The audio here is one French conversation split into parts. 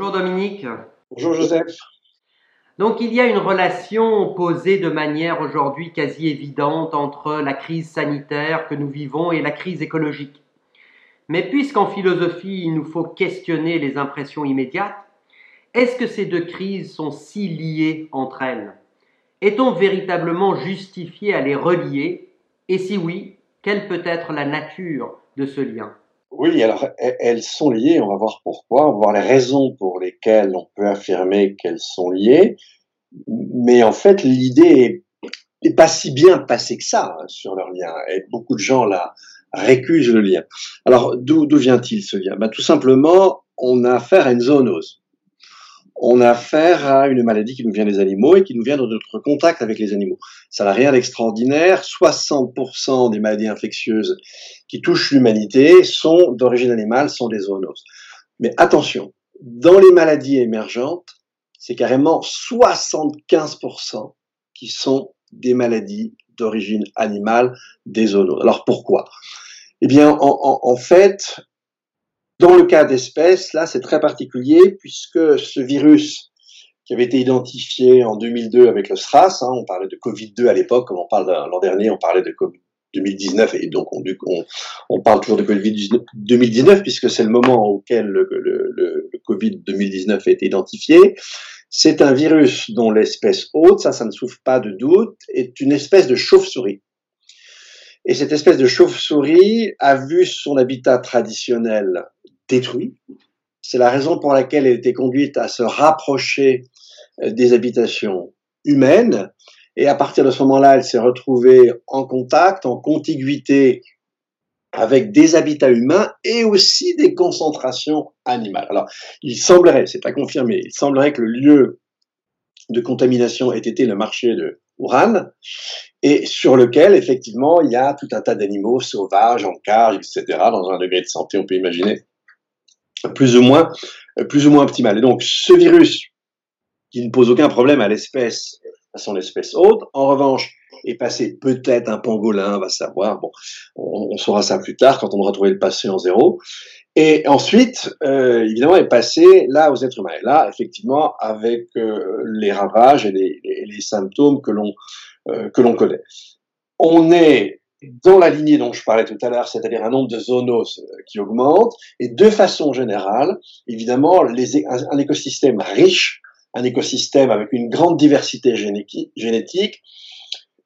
Bonjour Dominique. Bonjour Joseph. Donc il y a une relation posée de manière aujourd'hui quasi évidente entre la crise sanitaire que nous vivons et la crise écologique. Mais puisqu'en philosophie il nous faut questionner les impressions immédiates, est-ce que ces deux crises sont si liées entre elles? Est-on véritablement justifié à les relier? Et si oui, quelle peut être la nature de ce lien? Oui, alors elles sont liées, on va voir pourquoi, on va voir les raisons pour lesquelles on peut affirmer qu'elles sont liées, mais en fait l'idée est, pas si bien passée que ça hein, sur leur lien, et beaucoup de gens là récusent le lien. Alors d'où vient-il ce lien? Ben, Tout simplement, on a affaire à une zoonose on a affaire à une maladie qui nous vient des animaux et qui nous vient de notre contact avec les animaux. Ça n'a rien d'extraordinaire. 60% des maladies infectieuses qui touchent l'humanité sont d'origine animale, sont des zoonoses. Mais attention, dans les maladies émergentes, c'est carrément 75% qui sont des maladies d'origine animale, des zoonoses. Alors pourquoi? Eh bien, en fait, dans le cas d'espèces, là, c'est très particulier puisque ce virus qui avait été identifié en 2002 avec le SRAS, hein, on parlait de Covid-2 à l'époque, comme on parle l'an dernier, on parlait de Covid 2019 et donc on, parle toujours de Covid 2019 puisque c'est le moment auquel le, Covid 2019 a été identifié. C'est un virus dont l'espèce hôte, ça, ça ne souffre pas de doute, est une espèce de chauve-souris. Et cette espèce de chauve-souris a vu son habitat traditionnel détruit. C'est la raison pour laquelle elle était conduite à se rapprocher euh, des habitations humaines. Et à partir de ce moment-là, elle s'est retrouvée en contact, en contiguïté avec des habitats humains et aussi des concentrations animales. Alors, il semblerait, c'est pas confirmé, il semblerait que le lieu de contamination ait été le marché de Wuhan, et sur lequel, effectivement, il y a tout un tas d'animaux sauvages, en cage, etc., dans un degré de santé, on peut imaginer, plus ou moins, plus ou moins optimal. Et donc, ce virus, qui ne pose aucun problème à l'espèce, à son espèce hôte, en revanche, est passé peut-être un pangolin, va savoir, bon, on, saura ça plus tard quand on aura trouvé le passé en zéro. Et ensuite, euh, évidemment, est passé là aux êtres humains. Et là, effectivement, avec euh, les ravages et les, les, symptômes que l'on euh, que l'on connaît. On est dans la lignée dont je parlais tout à l'heure, c'est-à-dire un nombre de zoonoses euh, qui augmente, et de façon générale, évidemment, un, écosystème riche, un écosystème avec une grande diversité génétique,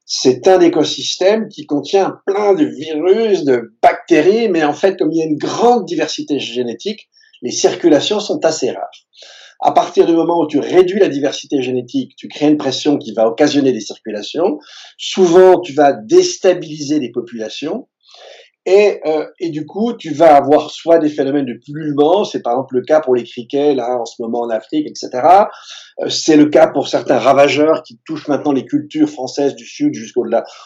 c'est un écosystème qui contient plein de virus, de bactéries, mais en fait, comme il y a une grande diversité génétique, les circulations sont assez rares. À partir du moment où tu réduis la diversité génétique, tu crées une pression qui va occasionner des circulations. Souvent, tu vas déstabiliser les populations. Et, euh, et, du coup, tu vas avoir soit des phénomènes de pullulement, c'est par exemple le cas pour les criquets, là, en ce moment en Afrique, etc. Euh, c'est le cas pour certains ravageurs qui touchent maintenant les cultures françaises du Sud jusqu'au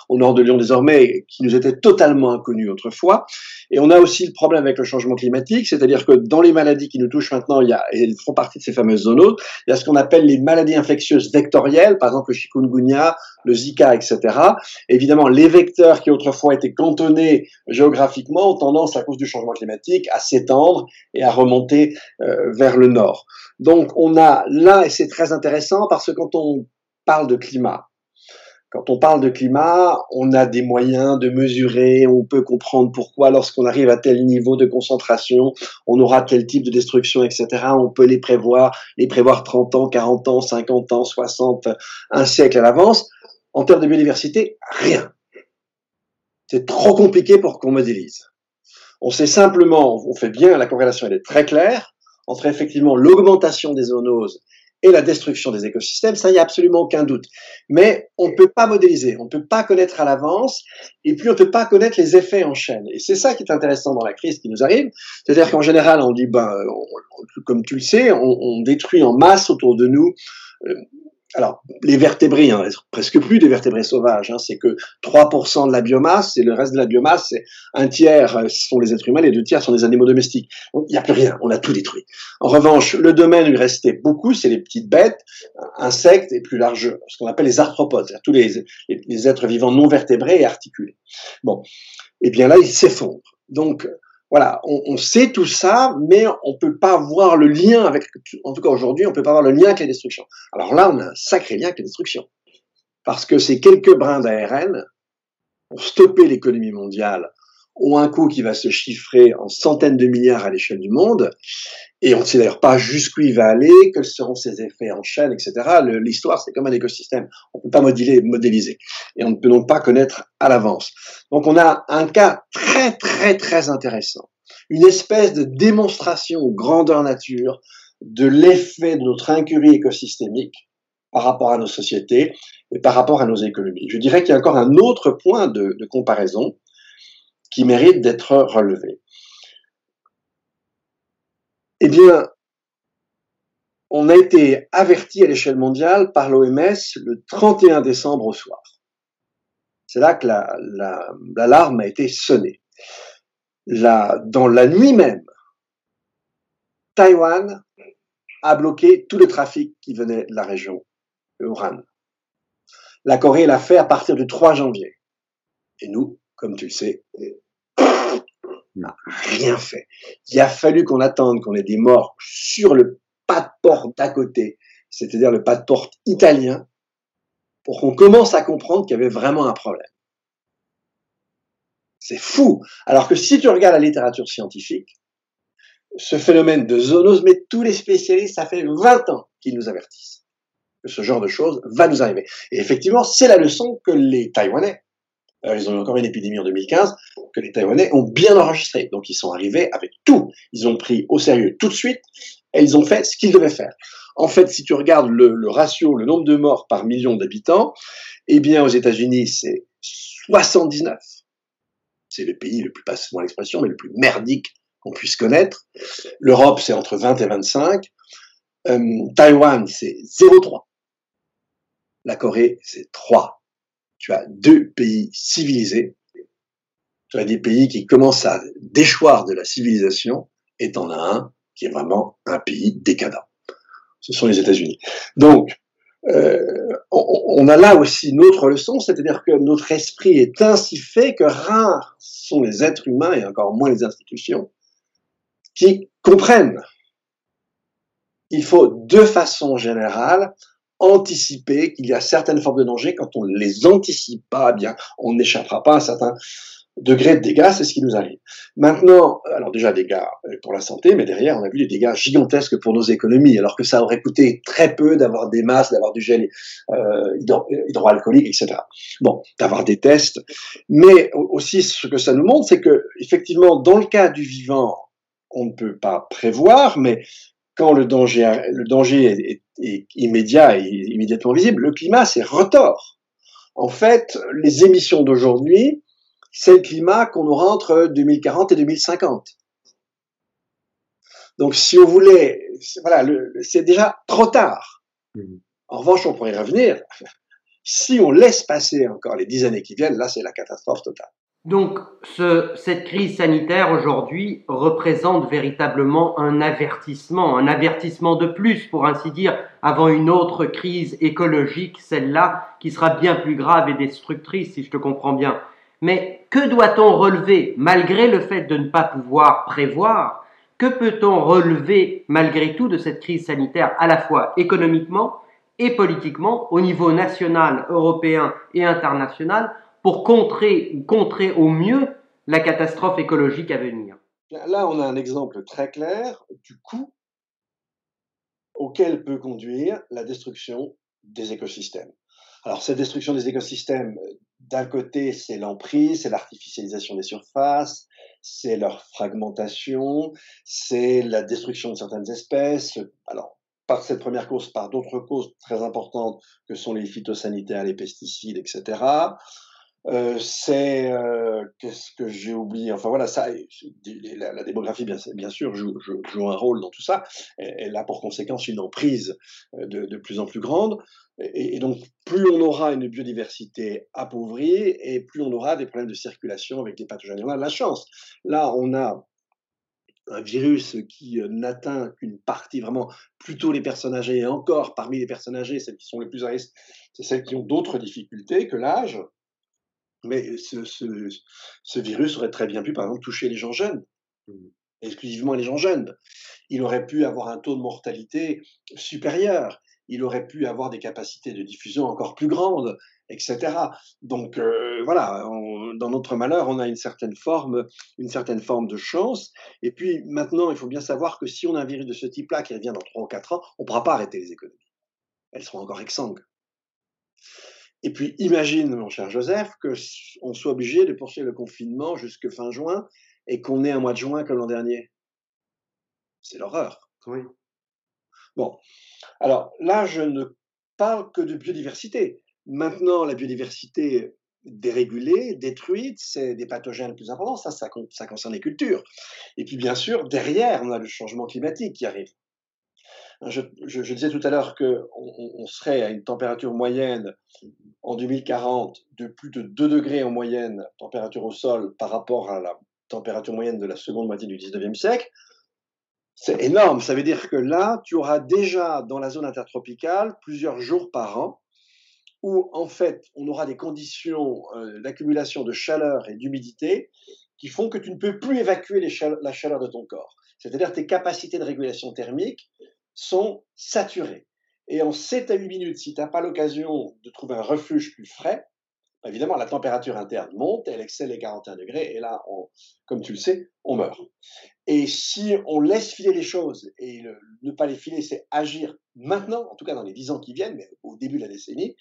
au nord de Lyon désormais, qui nous étaient totalement inconnus autrefois. Et on a aussi le problème avec le changement climatique, c'est-à-dire que dans les maladies qui nous touchent maintenant, il y a, et elles font partie de ces fameuses zoonoses, il y a ce qu'on appelle les maladies infectieuses vectorielles, par exemple le chikungunya, le Zika, etc. évidemment, les vecteurs qui autrefois étaient cantonnés géographiquement ont tendance, à cause du changement climatique, à s'étendre et à remonter euh, vers le nord. Donc on a là, et c'est très intéressant parce que quand on parle de climat, quand on parle de climat, on a des moyens de mesurer, on peut comprendre pourquoi lorsqu'on arrive à tel niveau de concentration, on aura tel type de destruction, etc. On peut les prévoir, les prévoir 30 ans, 40 ans, 50 ans, 60, un siècle à l'avance. En termes de biodiversité, rien. C'est trop compliqué pour qu'on modélise. On sait simplement, on fait bien, la corrélation est très claire entre effectivement l'augmentation des zoonoses et la destruction des écosystèmes, ça, il n'y a absolument aucun doute. Mais on ne peut pas modéliser, on ne peut pas connaître à l'avance, et puis on ne peut pas connaître les effets en chaîne. Et c'est ça qui est intéressant dans la crise qui nous arrive. C'est-à-dire qu'en général, on dit, ben, comme tu le sais, on, détruit en masse autour de nous euh, alors, les vertébrés, hein, presque plus des vertébrés sauvages, hein, c'est que 3% de la biomasse, et le reste de la biomasse, c'est un tiers euh, sont les êtres humains, les deux tiers sont des animaux domestiques. il n'y a plus rien, on a tout détruit. En revanche, le domaine où il restait beaucoup, c'est les petites bêtes, insectes et plus large, ce qu'on appelle les arthropodes, c'est-à-dire tous les, êtres vivants non vertébrés et articulés. Bon, et eh bien là, ils s'effondrent. Donc, voilà, on, sait tout ça, mais on peut pas voir le lien avec, en tout cas aujourd'hui, on peut pas voir le lien avec les destructions. Alors là, on a un sacré lien avec les destructions. Parce que ces quelques brins d'ARN, pour stopper l'économie mondiale, ont un coût qui va se chiffrer en centaines de milliards à l'échelle du monde. Et on ne sait d'ailleurs pas jusqu'où il va aller, quels seront ses effets en chaîne, etc. L'histoire, c'est comme un écosystème. On ne peut pas modéliser. Et on ne peut donc pas connaître à l'avance. Donc on a un cas très, très, très intéressant. Une espèce de démonstration grandeur nature de l'effet de notre incurie écosystémique par rapport à nos sociétés et par rapport à nos économies. Je dirais qu'il y a encore un autre point de comparaison qui mérite d'être relevé. Eh bien, on a été averti à l'échelle mondiale par l'OMS le 31 décembre au soir. C'est là que l'alarme la, a été sonnée. dans la nuit même, Taïwan a bloqué tous les trafics qui venaient de la région Wuhan. La Corée l'a fait à partir du 3 janvier. Et nous, comme tu le sais, n'a rien fait. Il a fallu qu'on attende qu'on ait des morts sur le pas de porte d'à côté, c'est-à-dire le pas de porte italien, pour qu'on commence à comprendre qu'il y avait vraiment un problème. C'est fou. Alors que si tu regardes la littérature scientifique, ce phénomène de zoonose, mais tous les spécialistes, ça fait 20 ans qu'ils nous avertissent que ce genre de choses va nous arriver. Et effectivement, c'est la leçon que les Taïwanais euh, ils ont eu encore une épidémie en 2015 que les Taïwanais ont bien enregistré. Donc ils sont arrivés avec tout. Ils ont pris au sérieux tout de suite et ils ont fait ce qu'ils devaient faire. En fait, si tu regardes le, ratio, le nombre de morts par million d'habitants, eh bien aux États-Unis c'est 79. C'est le pays le plus, passez-moi l'expression, mais le plus merdique qu'on puisse connaître. L'Europe c'est entre 20 et 25. Euh, Taïwan c'est 0,3. La Corée c'est 3 tu as deux pays civilisés, tu as des pays qui commencent à déchoir de la civilisation, et t'en as un qui est vraiment un pays décadent. Ce sont les États-Unis. Donc, euh, on, a là aussi une autre leçon, c'est-à-dire que notre esprit est ainsi fait que rares sont les êtres humains, et encore moins les institutions, qui comprennent. Il faut, de façon générale, anticiper qu'il y a certaines formes de danger. Quand on ne les anticipe pas, eh bien, on n'échappera pas à un certain degré de dégâts, c'est ce qui nous arrive. Maintenant, alors déjà dégâts euh, pour la santé, mais derrière, on a vu des dégâts gigantesques pour nos économies, alors que ça aurait coûté très peu d'avoir des masques, d'avoir du gel euh, hydroalcoolique, etc. Bon, d'avoir des tests, mais aussi ce que ça nous montre, c'est que effectivement, dans le cas du vivant, on ne peut pas prévoir, mais quand le danger, le danger est, immédiat et immédiatement visible, le climat, c'est retort. En fait, les émissions d'aujourd'hui, c'est le climat qu'on aura entre 2040 et 2050. Donc, si on voulait, voilà, c'est déjà trop tard. Mmh. En revanche, on pourrait revenir. Si on laisse passer encore les dix années qui viennent, là, c'est la catastrophe totale. Donc, cette crise sanitaire aujourd'hui représente véritablement un avertissement, un avertissement de plus, pour ainsi dire, avant une autre crise écologique, celle-là, qui sera bien plus grave et destructrice, si je te comprends bien. Mais que doit-on relever, malgré le fait de ne pas pouvoir prévoir Que peut-on relever, malgré tout, de cette crise sanitaire, à la fois économiquement et politiquement, au niveau national, européen et international pour contrer ou contrer au mieux la catastrophe écologique à venir. Là, on a un exemple très clair du coût auquel peut conduire la destruction des écosystèmes. Alors, cette destruction des écosystèmes, d'un côté, c'est l'emprise, c'est l'artificialisation des surfaces, c'est leur fragmentation, c'est la destruction de certaines espèces. Alors, par cette première cause, par d'autres causes très importantes que sont les phytosanitaires, les pesticides, etc. Euh, c'est euh, qu'est-ce que j'ai oublié? Enfin voilà ça la, démographie bien, sûr joue, joue, un rôle dans tout ça. Elle, a pour conséquence une emprise euh, de, plus en plus grande. Et, et, donc plus on aura une biodiversité appauvrie et plus on aura des problèmes de circulation avec les pathogènes. On a de la chance. Là on a un virus qui n'atteint qu'une partie vraiment plutôt les personnes âgées. Et encore parmi les personnes âgées celles qui sont les plus à risque c'est celles qui ont d'autres difficultés que l'âge mais ce, ce, ce, virus aurait très bien pu, par exemple, toucher les gens jeunes. exclusivement les gens jeunes. Il aurait pu avoir un taux de mortalité supérieur. Il aurait pu avoir des capacités de diffusion encore plus grandes, etc. Donc euh, voilà, dans notre malheur, on a une certaine forme, une certaine forme de chance. Et puis maintenant, il faut bien savoir que si on a un virus de ce type-là qui revient dans 3 ou 4 ans, on ne pourra pas arrêter les économies. Elles seront encore exsangues. Et puis imagine, mon cher Joseph, que on soit obligé de poursuivre le confinement jusque fin juin et qu'on ait un mois de juin comme l'an dernier. C'est l'horreur. Oui. Bon, alors là, je ne parle que de biodiversité. Maintenant, la biodiversité dérégulée, détruite, c'est des pathogènes plus importants. Ça, ça, ça concerne les cultures. Et puis, bien sûr, derrière, on a le changement climatique qui arrive. Je, disais tout à l'heure qu'on on serait à une température moyenne en 2040 de plus de 2 degrés en moyenne, température au sol, par rapport à la température moyenne de la seconde moitié du 19e siècle. C'est énorme. Ça veut dire que là, tu auras déjà dans la zone intertropicale plusieurs jours par an où, en fait, on aura des conditions euh, d'accumulation de chaleur et d'humidité qui font que tu ne peux plus évacuer la chaleur de ton corps. C'est-à-dire tes capacités de régulation thermique sont saturés. Et en 7 à 8 minutes, si tu n'as pas l'occasion de trouver un refuge plus frais, bah, évidemment, la température interne monte, elle excelle les 41 degrés, et là, comme tu le sais, on meurt. Et si on laisse filer les choses, et ne pas les filer, c'est agir maintenant, en tout cas dans les 10 ans qui viennent, mais au début de la décennie,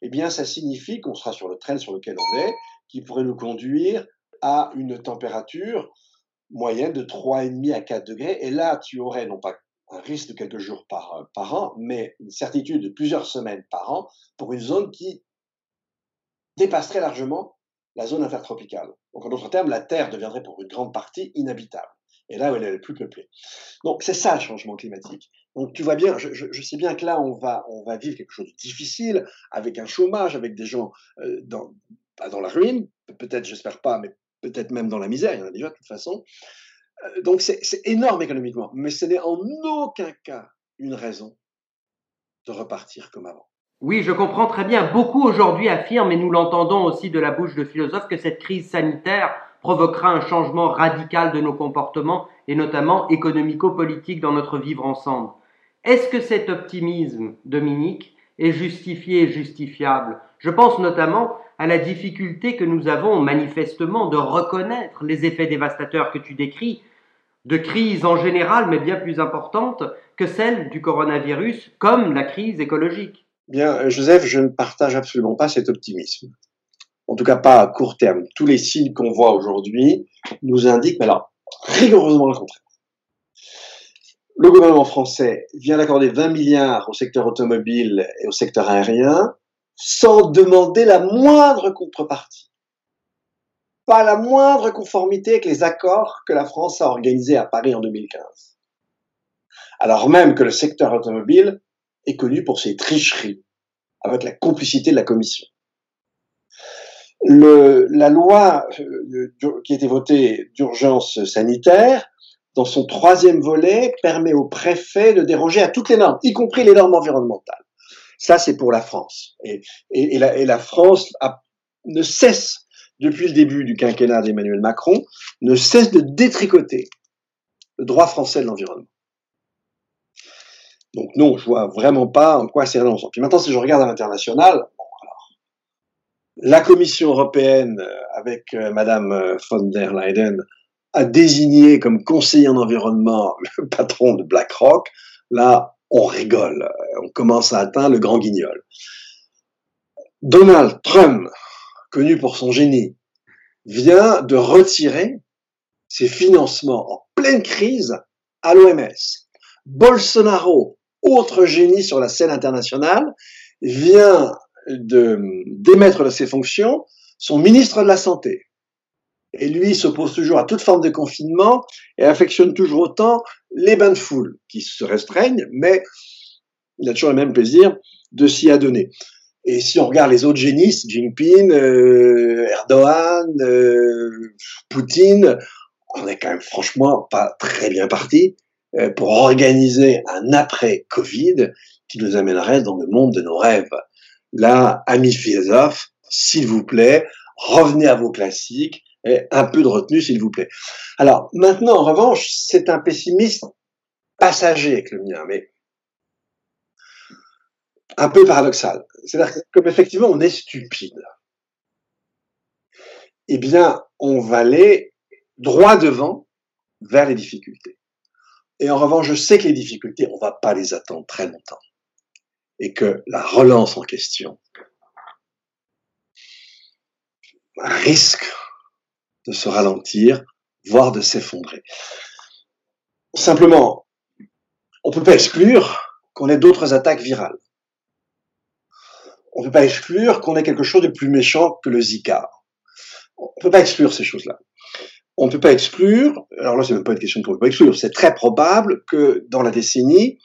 eh bien, ça signifie qu'on sera sur le train sur lequel on est, qui pourrait nous conduire à une température moyenne de 3,5 à 4 degrés. Et là, tu aurais non pas un risque de quelques jours par, euh, par an, mais une certitude de plusieurs semaines par an pour une zone qui dépasserait largement la zone intertropicale. Donc en d'autres termes, la Terre deviendrait pour une grande partie inhabitable. Et là où elle est le plus peuplée. Donc c'est ça le changement climatique. Donc tu vois bien, je, sais bien que là on va, on va vivre quelque chose de difficile, avec un chômage, avec des gens euh, dans, dans la ruine, peut-être, j'espère pas, mais peut-être même dans la misère, il y en a déjà de toute façon. Euh, donc c'est énorme économiquement, mais ce n'est en aucun cas une raison de repartir comme avant. Oui, je comprends très bien. Beaucoup aujourd'hui affirment, et nous l'entendons aussi de la bouche de philosophes, que cette crise sanitaire provoquera un changement radical de nos comportements, et notamment économico-politiques dans notre vivre ensemble. Est-ce que cet optimisme, Dominique, est justifié et justifiable? Je pense notamment à la difficulté que nous avons manifestement de reconnaître les effets dévastateurs que tu décris, de crise en général, mais bien plus importante que celle du coronavirus, comme la crise écologique. Bien, euh, Joseph, je ne partage absolument pas cet optimisme. En tout cas, pas à court terme. Tous les signes qu'on voit aujourd'hui nous indiquent, mais alors, rigoureusement le contraire. Le gouvernement français vient d'accorder 20 milliards au secteur automobile et au secteur aérien sans demander la moindre contrepartie pas la moindre conformité avec les accords que la France a organisés à Paris en 2015. Alors même que le secteur automobile est connu pour ses tricheries, avec la complicité de la Commission. La loi euh, qui a été votée d'urgence sanitaire, dans son troisième volet, permet au préfet de déroger à toutes les normes, y compris les normes environnementales. Ça, c'est pour la France. Et, la, la, France ne cesse depuis le début du quinquennat d'Emmanuel Macron, ne cesse de détricoter le droit français de l'environnement. Donc non, je vois vraiment pas en quoi c'est renonçant. Puis maintenant, si je regarde à l'international, la Commission européenne, euh, avec euh, Madame euh, von der Leyen, a désigné comme conseiller en environnement le patron de BlackRock. Là, on rigole. On commence à atteindre le grand guignol. Donald Trump, connu pour son génie, vient de retirer ses financements en pleine crise à l'OMS. Bolsonaro, autre génie sur la scène internationale, vient de démettre de ses fonctions son ministre de la Santé. Et lui s'oppose toujours à toute forme de confinement et affectionne toujours autant les bains de foule qui se restreignent, mais il a toujours le même plaisir de s'y adonner. Et si on regarde les autres génies, Jinping, euh, Erdogan, euh, Poutine, on est quand même franchement pas très bien parti euh, pour organiser un après-Covid qui nous amènerait dans le monde de nos rêves. Là, amis philosophes, s'il vous plaît, revenez à vos classiques, Et un peu de retenue, s'il vous plaît. Alors, maintenant, en revanche, c'est un pessimiste passager avec le mien, mais un peu paradoxal. C'est-à-dire que comme effectivement on est stupide, eh bien, on va aller droit devant vers les difficultés. Et en revanche, je sais que les difficultés, on va pas les attendre très longtemps. Et que la relance en question risque de se ralentir, voire de s'effondrer. Simplement, on ne peut pas exclure qu'on ait d'autres attaques virales. On ne peut pas exclure qu'on ait quelque chose de plus méchant que le Zika. On ne peut pas exclure ces choses-là. On ne peut pas exclure, alors là c'est même pas une question qu'on peut pas exclure, c'est très probable que dans la décennie,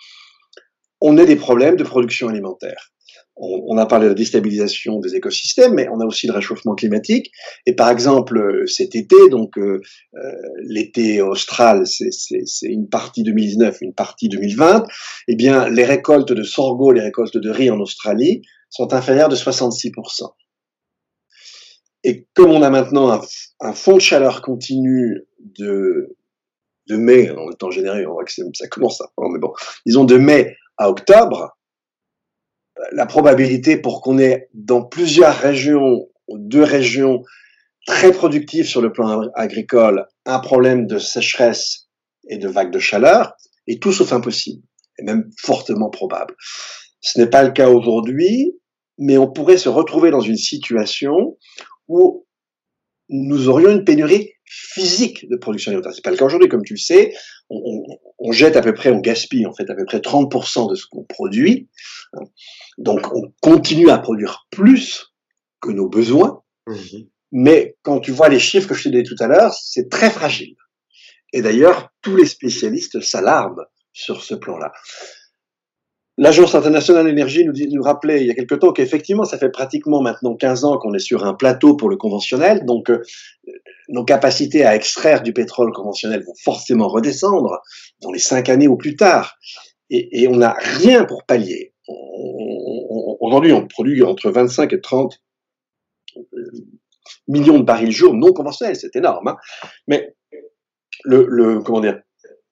on ait des problèmes de production alimentaire on, a parlé de la déstabilisation des écosystèmes, mais on a aussi le réchauffement climatique. Et par exemple, cet été, donc euh, euh, l'été austral, c'est une partie 2019, une partie 2020. Eh bien, les récoltes de sorgho, les récoltes de riz en Australie sont inférieures de 66%. Et comme on a maintenant un, fond de chaleur continu de, mai, en temps général, on voit que ça commence à, mais bon, disons de mai à octobre, la probabilité pour qu'on ait dans plusieurs régions, deux régions très productives sur le plan agricole, un problème de sécheresse et de vagues de chaleur est tout sauf impossible, et même fortement probable. Ce n'est pas le cas aujourd'hui, mais on pourrait se retrouver dans une situation où nous aurions une pénurie physique de production alimentaire. C'est pas le cas aujourd'hui, comme tu le sais. On, on, jette à peu près, on gaspille en fait à peu près 30% de ce qu'on produit. Donc on continue à produire plus que nos besoins. Mhm. Mais quand tu vois les chiffres que je t'ai dit tout à l'heure, c'est très fragile. Et d'ailleurs, tous les spécialistes s'alarment sur ce plan-là. L'Agence internationale de l'énergie nous, nous, rappelait il y a quelque temps qu'effectivement, ça fait pratiquement maintenant 15 ans qu'on est sur un plateau pour le conventionnel, donc euh, nos capacités à extraire du pétrole conventionnel vont forcément redescendre dans les 5 années ou plus tard. Et, et on n'a rien pour pallier. Aujourd'hui, on produit entre 25 et 30 euh, millions de barils jour non conventionnels, c'est énorme. Hein Mais le, le, comment dire,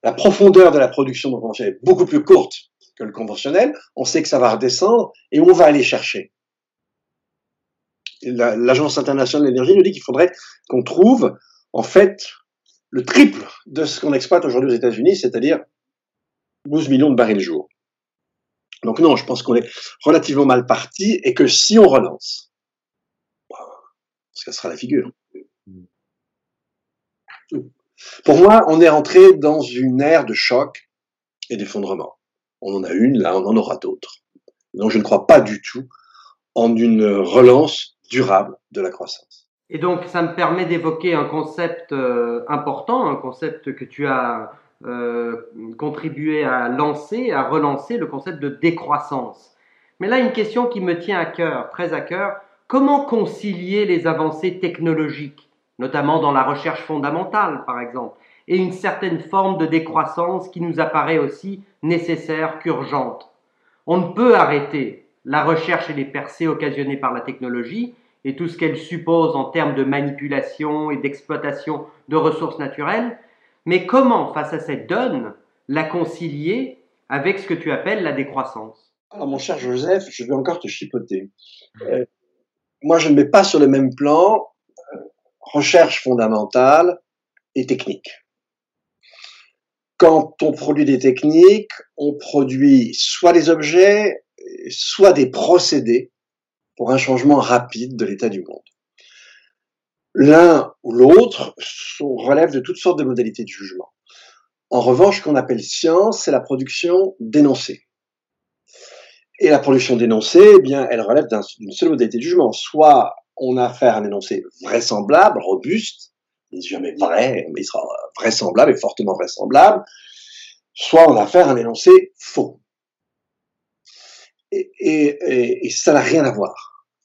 la profondeur de la production non conventionnelle est beaucoup plus courte que le conventionnel, on sait que ça va redescendre et on va aller chercher. L'Agence internationale de l'énergie nous dit qu'il faudrait qu'on trouve, en fait, le triple de ce qu'on exploite aujourd'hui aux États-Unis, c'est-à-dire 12 millions de barils jour. Donc non, je pense qu'on est relativement mal parti et que si on relance, ça sera la figure. Pour moi, on est rentré dans une ère de choc et d'effondrement on en a une, là, on en aura d'autres. Donc je ne crois pas du tout en une relance durable de la croissance. Et donc ça me permet d'évoquer un concept euh, important, un concept que tu as euh, contribué à lancer, à relancer, le concept de décroissance. Mais là, une question qui me tient à cœur, très à cœur, comment concilier les avancées technologiques, notamment dans la recherche fondamentale, par exemple, et une certaine forme de décroissance qui nous apparaît aussi nécessaire qu'urgente. On ne peut arrêter la recherche et les percées occasionnées par la technologie et tout ce qu'elle suppose en termes de manipulation et d'exploitation de ressources naturelles, mais comment, face à cette donne, la concilier avec ce que tu appelles la décroissance? Alors mon cher Joseph, je vais encore te chipoter. Euh, moi, je ne mets pas sur le même plan euh, recherche fondamentale et technique quand on produit des techniques, on produit soit des objets, soit des procédés pour un changement rapide de l'état du monde. L'un ou l'autre relève de toutes sortes de modalités de jugement. En revanche, ce qu'on appelle science, c'est la production d'énoncés. Et la production d'énoncés, eh bien, elle relève d'une seule modalité de jugement. Soit on a affaire à un énoncé vraisemblable, robuste, il jamais vrai, mais il sera vraisemblable et fortement vraisemblable, soit on a affaire à un énoncé faux. Et, ça n'a rien à voir.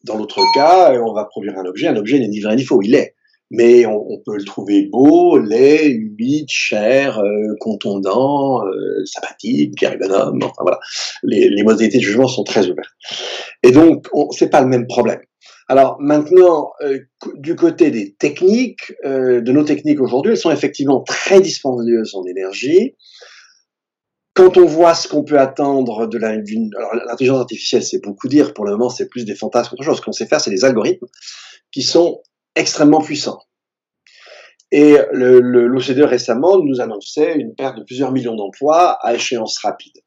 Dans l'autre cas, on va produire un objet, un objet n'est ni vrai ni faux, il est. mais on, peut le trouver beau, laid, humide, cher, euh, contondant, euh, sympathique, ergonome, enfin voilà. Les, les, modalités de jugement sont très ouvertes. Et donc, c'est pas le même problème. Alors maintenant, euh, du côté des techniques, euh, de nos techniques aujourd'hui, elles sont effectivement très dispendieuses en énergie. Quand on voit ce qu'on peut attendre de l'intelligence artificielle, c'est beaucoup dire. Pour le moment, c'est plus des fantasmes qu'autre chose. Ce qu'on sait faire, c'est des algorithmes qui sont extrêmement puissants. Et l'OCDE récemment nous annonçait une perte de plusieurs millions d'emplois à échéance rapide.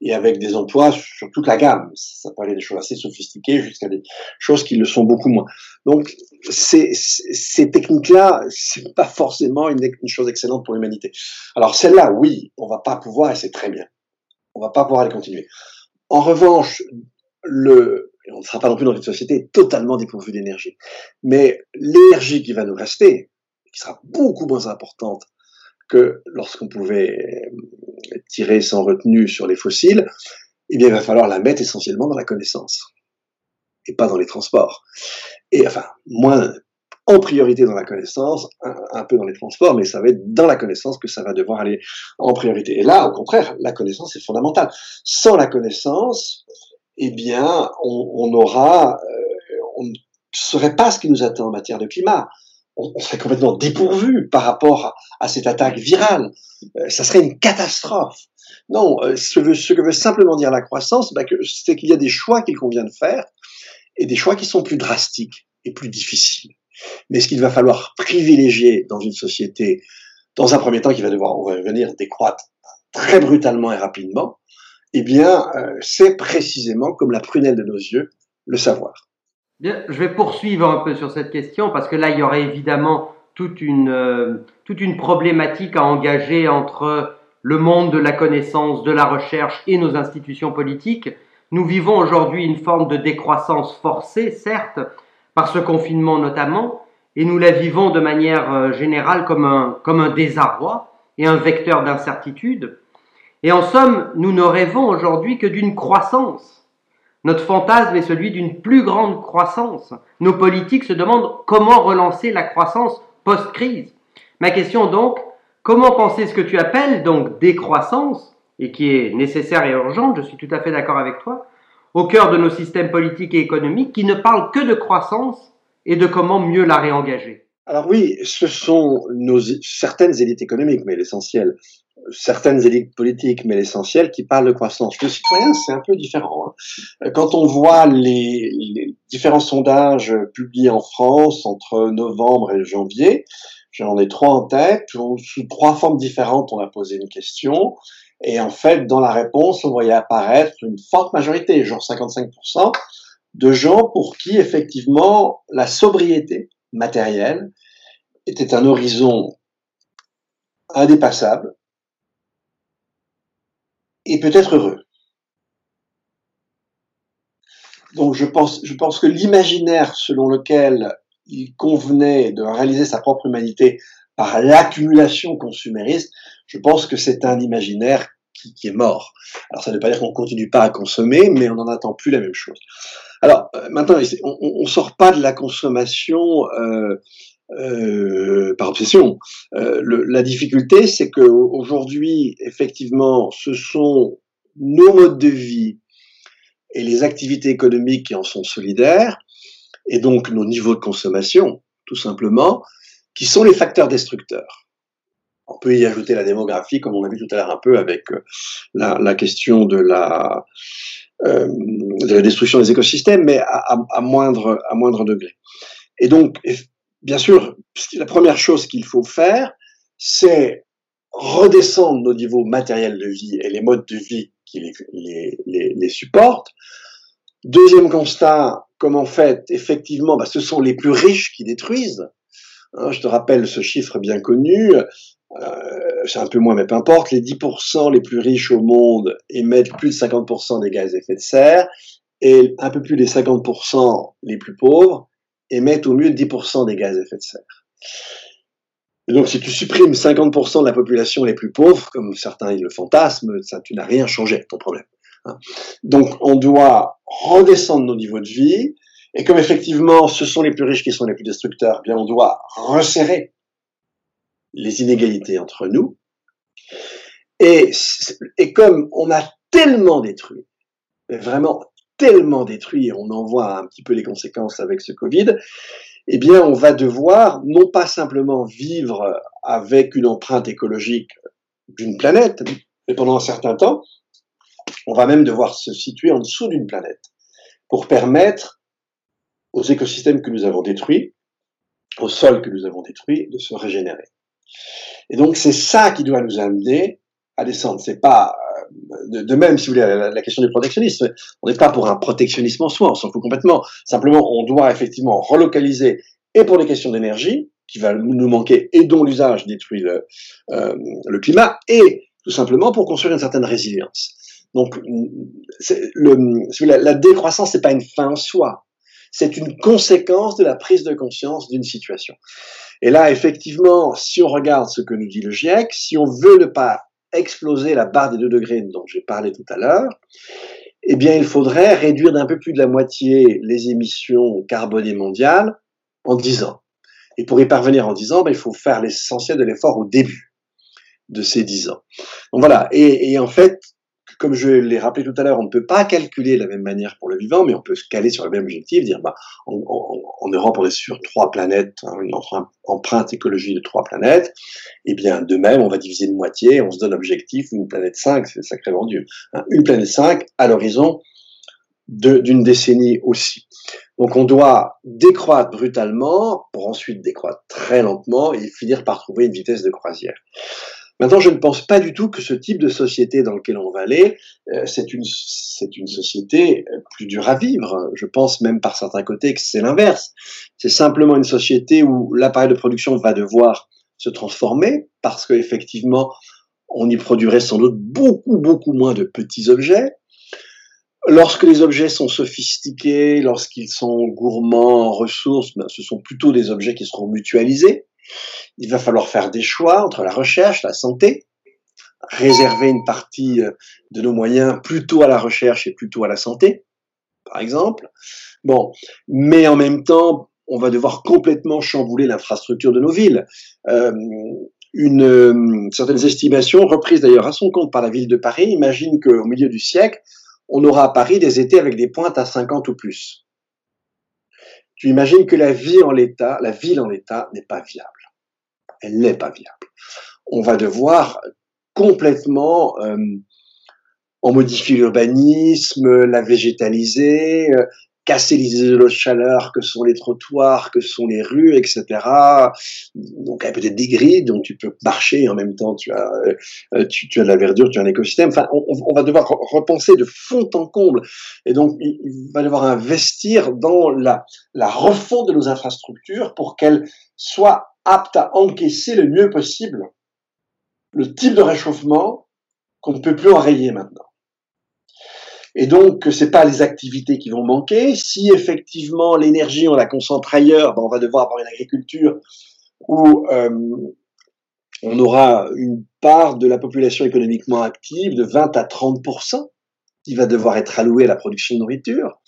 Et avec des emplois sur toute la gamme. Ça peut aller des choses assez sophistiquées jusqu'à des choses qui le sont beaucoup moins. Donc, ces, ces techniques-là, c'est pas forcément une, une, chose excellente pour l'humanité. Alors, celle-là, oui, on va pas pouvoir, et c'est très bien. On va pas pouvoir les continuer. En revanche, le, on ne sera pas non plus dans une société totalement dépourvue d'énergie. Mais l'énergie qui va nous rester, qui sera beaucoup moins importante que lorsqu'on pouvait euh, tirer sans retenue sur les fossiles, eh bien, il va falloir la mettre essentiellement dans la connaissance et pas dans les transports. Et enfin, moins en priorité dans la connaissance, un, peu dans les transports, mais ça va être dans la connaissance que ça va devoir aller en priorité. Et là, au contraire, la connaissance est fondamentale. Sans la connaissance, eh bien, on, aura, euh, on ne saurait pas ce qui nous attend en matière de climat on, serait complètement dépourvu par rapport à, cette attaque virale. Euh, ça serait une catastrophe. Non, euh, ce, que veut, simplement dire la croissance, bah, c'est qu'il y a des choix qu'il convient de faire et des choix qui sont plus drastiques et plus difficiles. Mais ce qu'il va falloir privilégier dans une société, dans un premier temps qui va devoir, on va venir décroître très brutalement et rapidement, eh bien, euh, c'est précisément comme la prunelle de nos yeux, le savoir je vais poursuivre un peu sur cette question parce que là, il y aurait évidemment toute une, euh, toute une problématique à engager entre le monde de la connaissance, de la recherche et nos institutions politiques. Nous vivons aujourd'hui une forme de décroissance forcée, certes, par ce confinement notamment, et nous la vivons de manière euh, générale comme un, comme un désarroi et un vecteur d'incertitude. Et en somme, nous ne rêvons aujourd'hui que d'une croissance notre fantasme est celui d'une plus grande croissance. Nos politiques se demandent comment relancer la croissance post-crise. Ma question donc, comment penser ce que tu appelles donc décroissance, et qui est nécessaire et urgente, je suis tout à fait d'accord avec toi, au cœur de nos systèmes politiques et économiques qui ne parlent que de croissance et de comment mieux la réengager? Alors oui, ce sont nos, certaines élites économiques, mais l'essentiel, certaines élites politiques, mais l'essentiel, qui parlent de croissance. Le citoyen, c'est un peu différent. Hein. Quand on voit les, les, différents sondages publiés en France entre novembre et janvier, j'en ai trois en tête, sous trois formes différentes, on a posé une question, et en fait, dans la réponse, on voyait apparaître une forte majorité, genre 55%, de gens pour qui, effectivement, la sobriété matérielle était un horizon indépassable, et peut-être heureux. Donc je pense, je pense que l'imaginaire selon lequel il convenait de réaliser sa propre humanité par l'accumulation consumériste, je pense que c'est un imaginaire qui, est mort. Alors ça ne veut pas dire qu'on continue pas à consommer, mais on n'en attend plus la même chose. Alors euh, maintenant, on ne sort pas de la consommation euh, euh, par obsession. Euh, le, la difficulté, c'est que aujourd'hui, effectivement, ce sont nos modes de vie et les activités économiques qui en sont solidaires, et donc nos niveaux de consommation, tout simplement, qui sont les facteurs destructeurs. On peut y ajouter la démographie, comme on a vu tout à l'heure un peu avec euh, la, la question de la, euh, de la destruction des écosystèmes, mais à, à, à, moindre, à moindre degré. Et donc, bien sûr, la première chose qu'il faut faire, c'est redescendre nos niveaux matériels de vie et les modes de vie qui les, les, les, supportent. Deuxième constat, comme en fait, effectivement, bah, ce sont les plus riches qui détruisent. Hein, je te rappelle ce chiffre bien connu, euh, c'est un peu moins, mais peu importe, les 10% les plus riches au monde émettent plus de 50% des gaz à effet de serre, et un peu plus des 50% les plus pauvres émettent au mieux 10% des gaz à effet de serre. Et donc, si tu supprimes 50% de la population les plus pauvres, comme certains le fantasment, tu n'as rien changé, ton problème. Hein. Donc, on doit redescendre nos niveaux de vie Et comme effectivement, ce sont les plus riches qui sont les plus destructeurs, eh bien on doit resserrer les inégalités entre nous. Et, et comme on a tellement détruit, vraiment tellement détruit, on en voit un petit peu les conséquences avec ce Covid, eh bien, on va devoir non pas simplement vivre avec une empreinte écologique d'une planète, mais pendant un certain temps, on va même devoir se situer en dessous d'une planète pour permettre aux écosystèmes que nous avons détruits, au sol que nous avons détruit, de se régénérer. Et donc, c'est ça qui doit nous amener à descendre. C'est pas de, même, si vous voulez, la, question du protectionnisme, on n'est pas pour un protectionnisme en soi, on s'en fout complètement. Simplement, on doit effectivement relocaliser, et pour les questions d'énergie, qui va nous manquer, et dont l'usage détruit le, euh, le climat, et tout simplement pour construire une certaine résilience. Donc, la, la décroissance, c'est pas une fin en soi, c'est une conséquence de la prise de conscience d'une situation. Et là, effectivement, si on regarde ce que nous dit le GIEC, si on veut ne pas exploser la barre des 2 degrés dont j'ai parlé tout à l'heure, eh bien, il faudrait réduire d'un peu plus de la moitié les émissions carbonées mondiales en 10 ans. Et pour y parvenir en 10 ans, ben, il faut faire l'essentiel de l'effort au début de ces 10 ans. Donc voilà. Et, et en fait, comme je l'ai rappelé tout à l'heure, on ne peut pas calculer de la même manière pour le vivant, mais on peut se caler sur le même objectif, dire bah, en, Europe on est sur trois planètes, hein, une empreinte écologique de trois planètes, et eh bien de même on va diviser de moitié, on se donne l'objectif une planète 5, c'est sacrément dur, hein, une planète 5 à l'horizon d'une décennie aussi. Donc on doit décroître brutalement pour ensuite décroître très lentement et finir par trouver une vitesse de croisière. Maintenant, je ne pense pas du tout que ce type de société dans lequel on va aller, euh, c'est une, une société euh, plus dure à vivre. Je pense même par certains côtés que c'est l'inverse. C'est simplement une société où l'appareil de production va devoir se transformer parce qu'effectivement, on y produirait sans doute beaucoup, beaucoup moins de petits objets. Lorsque les objets sont sophistiqués, lorsqu'ils sont gourmands en ressources, ben, ce sont plutôt des objets qui seront mutualisés. Il va falloir faire des choix entre la recherche, la santé, réserver une partie euh, de nos moyens plutôt à la recherche et plutôt à la santé, par exemple. Bon, mais en même temps, on va devoir complètement chambouler l'infrastructure de nos villes. Euh, une, euh, certaines estimations, reprises d'ailleurs à son compte par la ville de Paris, imaginent qu'au milieu du siècle, on aura à Paris des étés avec des pointes à 50 ou plus. Tu imagines que la vie en l'état, la ville en l'état n'est pas viable elle n'est pas viable. On va devoir complètement euh, en modifier l'urbanisme, la végétaliser, euh, casser les isolos de chaleur que sont les trottoirs, que sont les rues, etc. Donc, il peut-être des grilles dont tu peux marcher en même temps tu as, euh, tu, as de la verdure, tu as un écosystème. Enfin, on, va devoir repenser de fond en comble. Et donc, il va devoir investir dans la refonte de nos infrastructures pour qu'elles soient apte à encaisser le mieux possible le type de réchauffement qu'on ne peut plus enrayer maintenant. Et donc, c'est pas les activités qui vont manquer. Si effectivement l'énergie on la concentre ailleurs, ben on va devoir avoir une agriculture où euh, on aura une part de la population économiquement active de 20 à 30 qui va devoir être allouée à la production de nourriture,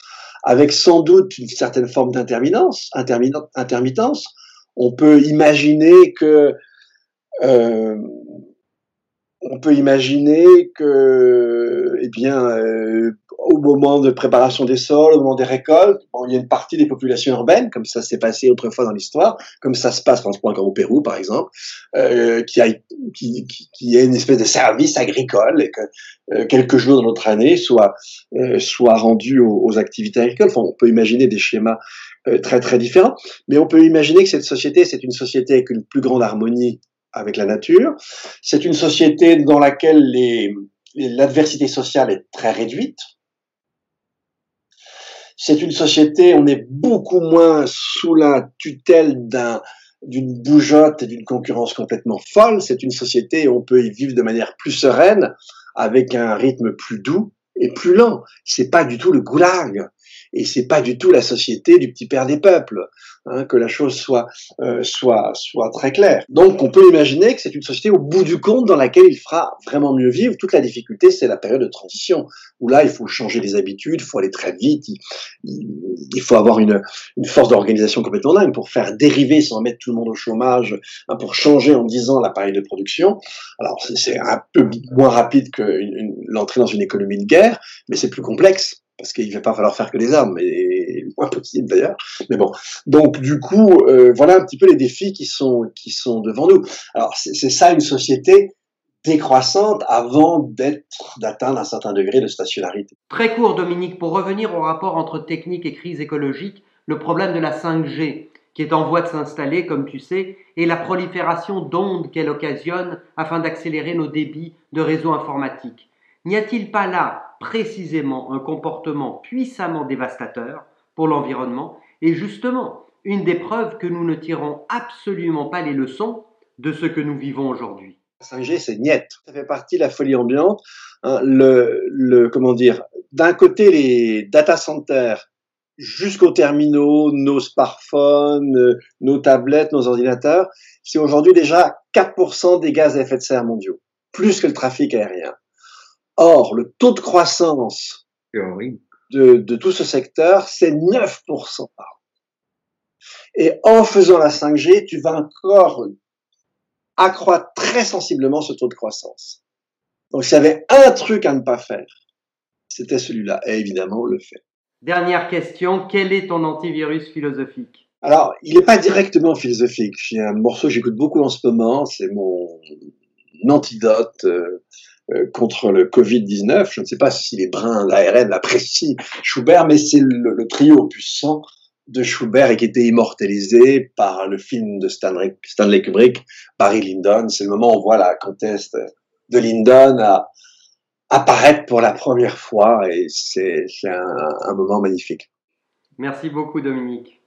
avec sans doute une certaine forme d'intermittence, intermittence, on peut imaginer que euh, on peut imaginer que, eh bien, euh, au moment de préparation des sols, au moment des récoltes, il y a une partie des populations urbaines, comme ça s'est passé autrefois dans l'histoire, comme ça se passe ce point comme au Pérou, par exemple, euh, qui, a, qui, qui, une espèce de service agricole et que euh, quelques jours dans notre année soient, euh, soient rendus aux, activités agricoles. On peut imaginer des schémas très très différents, mais on peut imaginer que cette société, c'est une société avec une plus grande harmonie avec la nature. C'est une société dans laquelle l'adversité sociale est très réduite. C'est une société, on est beaucoup moins sous la tutelle d'un, d'une bougeotte et d'une concurrence complètement folle. C'est une société où on peut y vivre de manière plus sereine, avec un rythme plus doux et plus lent. C'est pas du tout le goulag. Et c'est pas du tout la société du petit père des peuples, hein, que la chose soit, euh, soit, soit très claire. Donc on peut imaginer que c'est une société au bout du compte dans laquelle il fera vraiment mieux vivre. Toute la difficulté, c'est la période de transition, où là, il faut changer les habitudes, il faut aller très vite, il, faut avoir une, une force d'organisation complètement dingue pour faire dériver sans mettre tout le monde au chômage, hein, pour changer en 10 ans l'appareil de production. Alors c'est un peu moins rapide que l'entrée dans une économie de guerre, mais c'est plus complexe parce qu'il ne va pas falloir faire que des armes, et moins possible d'ailleurs. Mais bon, donc du coup, euh, voilà un petit peu les défis qui sont qui sont devant nous. Alors c'est ça une société décroissante avant d'être d'atteindre un certain degré de stationnarité. Très court, Dominique, pour revenir au rapport entre technique et crise écologique, le problème de la 5G, qui est en voie de s'installer, comme tu sais, et la prolifération d'ondes qu'elle occasionne afin d'accélérer nos débits de réseaux informatiques. N'y a-t-il pas là précisément un comportement puissamment dévastateur pour l'environnement et justement une des preuves que nous ne tirons absolument pas les leçons de ce que nous vivons aujourd'hui 5G, c'est niet. Ça fait partie de la folie ambiante. Hein, le, le, comment dire, d'un côté, les data centers jusqu'aux terminaux, nos smartphones, nos tablettes, nos ordinateurs, c'est aujourd'hui déjà 4% des gaz à effet de serre mondiaux, plus que le trafic aérien. Or, le taux de croissance de, de tout ce secteur, c'est 9% par an. Et en faisant la 5G, tu vas encore accroître très sensiblement ce taux de croissance. Donc, s'il y avait un truc à ne pas faire, c'était celui-là. Et évidemment, on le fait. Dernière question, quel est ton antivirus philosophique? Alors, il n'est pas directement philosophique. J'ai un morceau que j'écoute beaucoup en ce moment, c'est mon antidote euh, euh, contre le Covid-19. Je ne sais pas si les brins l'ARN l'apprécient Schubert, mais c'est le, trio puissant de Schubert et qui était immortalisé par le film de Stanley, Kubrick, Barry Lyndon. C'est le moment où on voit la comtesse de Lyndon apparaître pour la première fois et c'est un moment magnifique. Merci beaucoup Dominique.